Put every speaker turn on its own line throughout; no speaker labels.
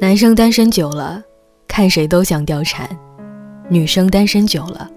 男生单身久了，看谁都像貂蝉；女生单身久了，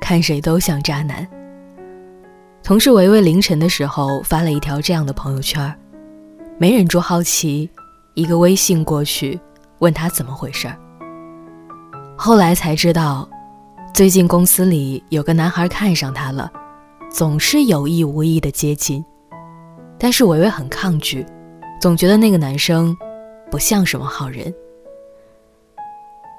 看谁都像渣男。同事维维凌晨的时候发了一条这样的朋友圈，没忍住好奇，一个微信过去问他怎么回事。后来才知道，最近公司里有个男孩看上她了，总是有意无意的接近，但是维维很抗拒，总觉得那个男生。不像什么好人。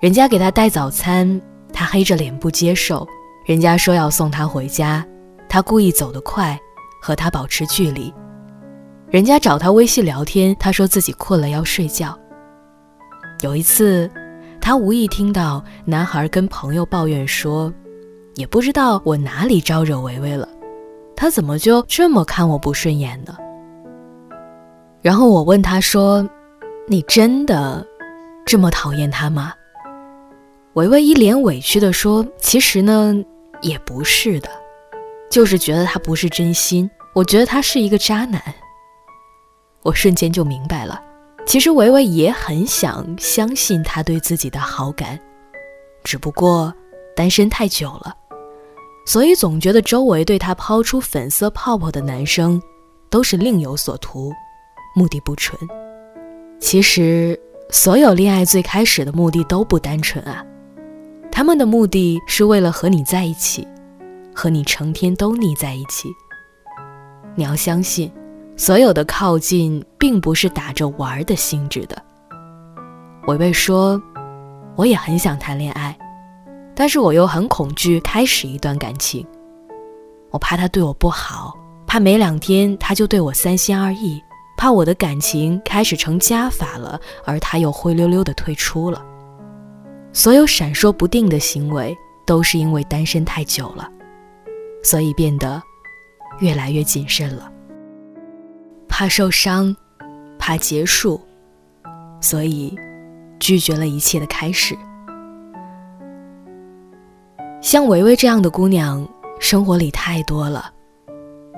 人家给他带早餐，他黑着脸不接受；人家说要送他回家，他故意走得快，和他保持距离；人家找他微信聊天，他说自己困了要睡觉。有一次，他无意听到男孩跟朋友抱怨说：“也不知道我哪里招惹维维了，他怎么就这么看我不顺眼呢？”然后我问他说。你真的这么讨厌他吗？维维一脸委屈地说：“其实呢，也不是的，就是觉得他不是真心。我觉得他是一个渣男。”我瞬间就明白了，其实维维也很想相信他对自己的好感，只不过单身太久了，所以总觉得周围对他抛出粉色泡泡的男生都是另有所图，目的不纯。其实，所有恋爱最开始的目的都不单纯啊，他们的目的是为了和你在一起，和你成天都腻在一起。你要相信，所有的靠近并不是打着玩的性质的。维维说：“我也很想谈恋爱，但是我又很恐惧开始一段感情，我怕他对我不好，怕没两天他就对我三心二意。”怕我的感情开始成加法了，而他又灰溜溜的退出了。所有闪烁不定的行为，都是因为单身太久了，所以变得越来越谨慎了。怕受伤，怕结束，所以拒绝了一切的开始。像维维这样的姑娘，生活里太多了。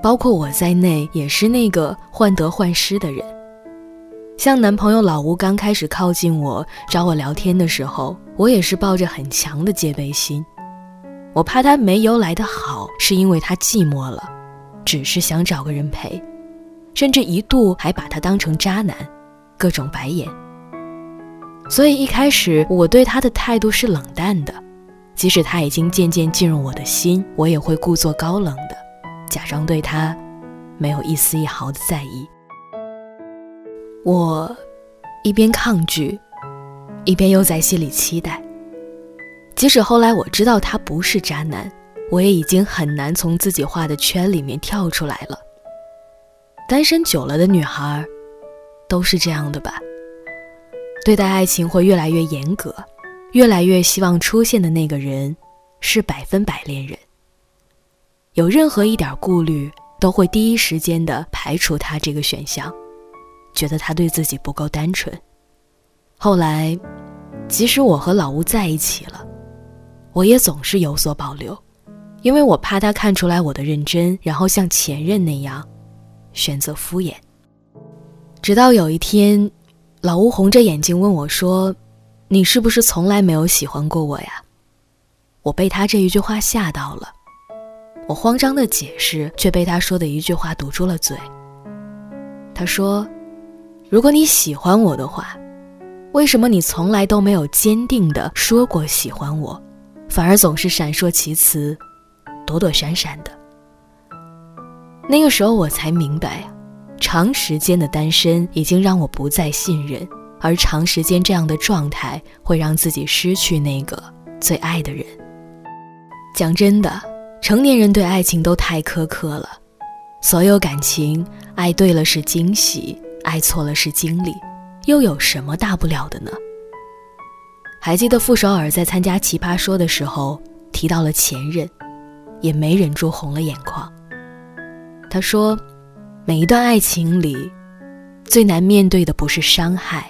包括我在内，也是那个患得患失的人。像男朋友老吴刚开始靠近我、找我聊天的时候，我也是抱着很强的戒备心。我怕他没由来的好，是因为他寂寞了，只是想找个人陪，甚至一度还把他当成渣男，各种白眼。所以一开始我对他的态度是冷淡的，即使他已经渐渐进入我的心，我也会故作高冷的。假装对他没有一丝一毫的在意，我一边抗拒，一边又在心里期待。即使后来我知道他不是渣男，我也已经很难从自己画的圈里面跳出来了。单身久了的女孩，都是这样的吧？对待爱情会越来越严格，越来越希望出现的那个人是百分百恋人。有任何一点顾虑，都会第一时间的排除他这个选项，觉得他对自己不够单纯。后来，即使我和老吴在一起了，我也总是有所保留，因为我怕他看出来我的认真，然后像前任那样选择敷衍。直到有一天，老吴红着眼睛问我说：“你是不是从来没有喜欢过我呀？”我被他这一句话吓到了。我慌张的解释，却被他说的一句话堵住了嘴。他说：“如果你喜欢我的话，为什么你从来都没有坚定的说过喜欢我，反而总是闪烁其词，躲躲闪闪的？”那个时候我才明白，长时间的单身已经让我不再信任，而长时间这样的状态会让自己失去那个最爱的人。讲真的。成年人对爱情都太苛刻了，所有感情，爱对了是惊喜，爱错了是经历，又有什么大不了的呢？还记得傅首尔在参加《奇葩说》的时候提到了前任，也没忍住红了眼眶。他说：“每一段爱情里，最难面对的不是伤害，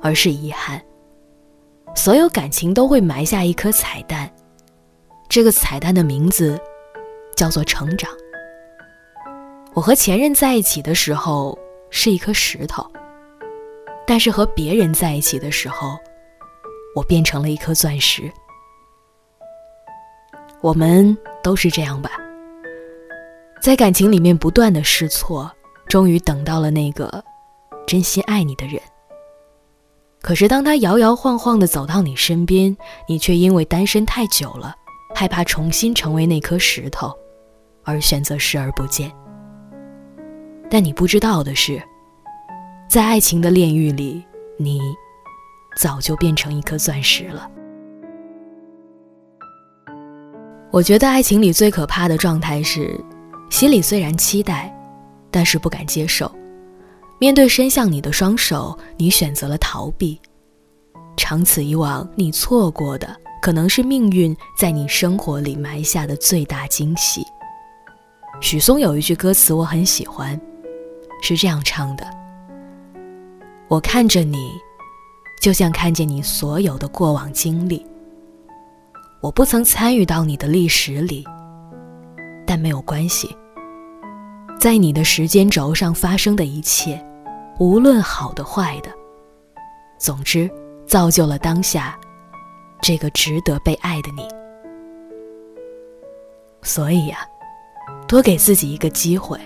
而是遗憾。所有感情都会埋下一颗彩蛋。”这个彩蛋的名字叫做成长。我和前任在一起的时候是一颗石头，但是和别人在一起的时候，我变成了一颗钻石。我们都是这样吧，在感情里面不断的试错，终于等到了那个真心爱你的人。可是当他摇摇晃晃的走到你身边，你却因为单身太久了，害怕重新成为那颗石头，而选择视而不见。但你不知道的是，在爱情的炼狱里，你早就变成一颗钻石了。我觉得爱情里最可怕的状态是，心里虽然期待，但是不敢接受。面对伸向你的双手，你选择了逃避。长此以往，你错过的可能是命运在你生活里埋下的最大惊喜。许嵩有一句歌词我很喜欢，是这样唱的：“我看着你，就像看见你所有的过往经历。”我不曾参与到你的历史里，但没有关系。在你的时间轴上发生的一切，无论好的坏的，总之造就了当下这个值得被爱的你。所以呀，多给自己一个机会，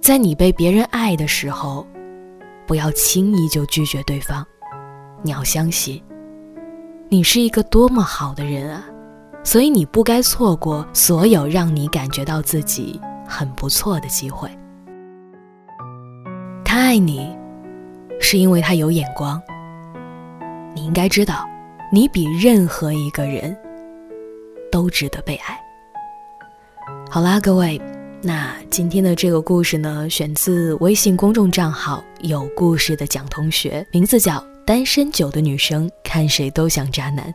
在你被别人爱的时候，不要轻易就拒绝对方。你要相信。你是一个多么好的人啊，所以你不该错过所有让你感觉到自己很不错的机会。他爱你，是因为他有眼光。你应该知道，你比任何一个人都值得被爱。好啦，各位，那今天的这个故事呢，选自微信公众账号“有故事的蒋同学”，名字叫。单身久的女生看谁都像渣男，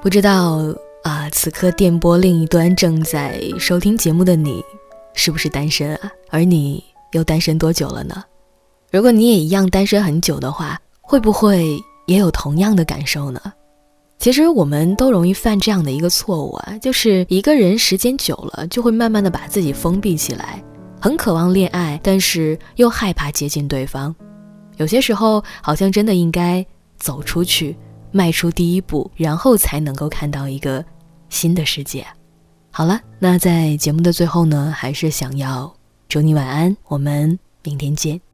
不知道啊，此刻电波另一端正在收听节目的你，是不是单身啊？而你又单身多久了呢？如果你也一样单身很久的话，会不会也有同样的感受呢？其实我们都容易犯这样的一个错误啊，就是一个人时间久了，就会慢慢的把自己封闭起来，很渴望恋爱，但是又害怕接近对方。有些时候，好像真的应该走出去，迈出第一步，然后才能够看到一个新的世界。好了，那在节目的最后呢，还是想要祝你晚安，我们明天见。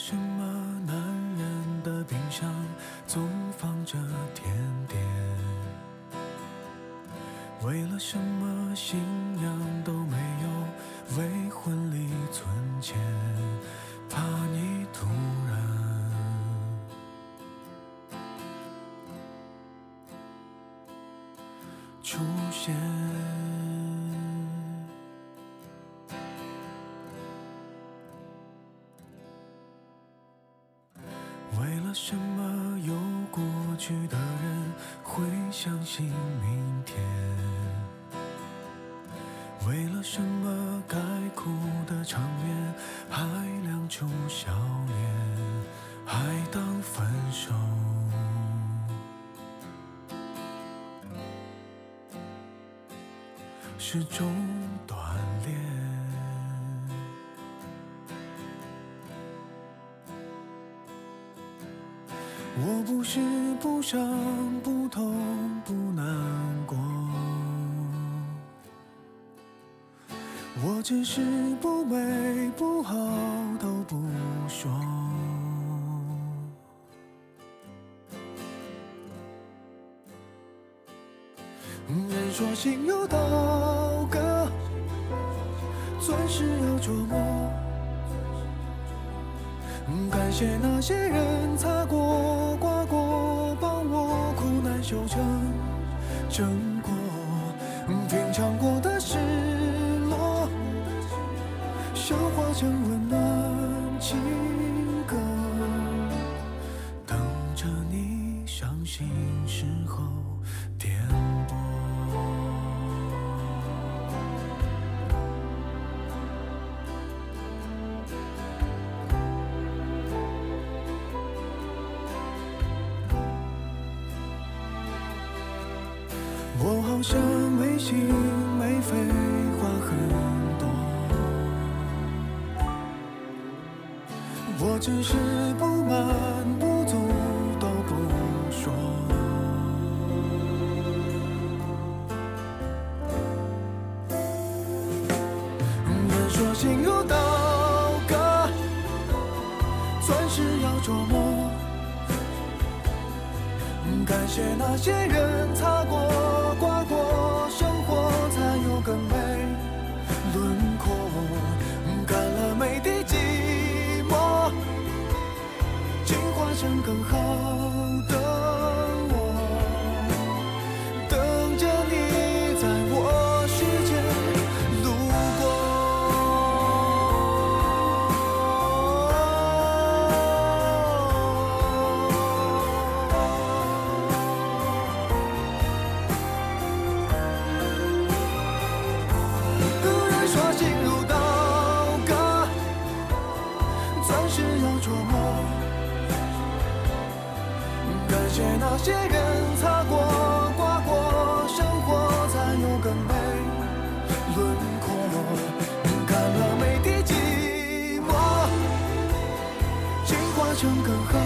什么男人的冰箱总放着甜点？为了什么信仰都没有为婚礼存钱？怕你突然出现。为了什么该哭的场面还亮出笑脸，还当分手是种锻炼？我不是不伤不痛不难过，我只是不美不好都不说。人说心有刀割，钻石要琢磨。感谢那些人擦过、刮过，帮我苦难修成正果。品尝过的事像温暖情歌等着你伤心时候点播我好像没心没肺只是不满不足都不说。人说心如刀割，钻石要琢磨。感谢那些人进化成更好。谢那些人擦过、刮过，生活才有更美轮廓。看了每滴寂寞，进化成更好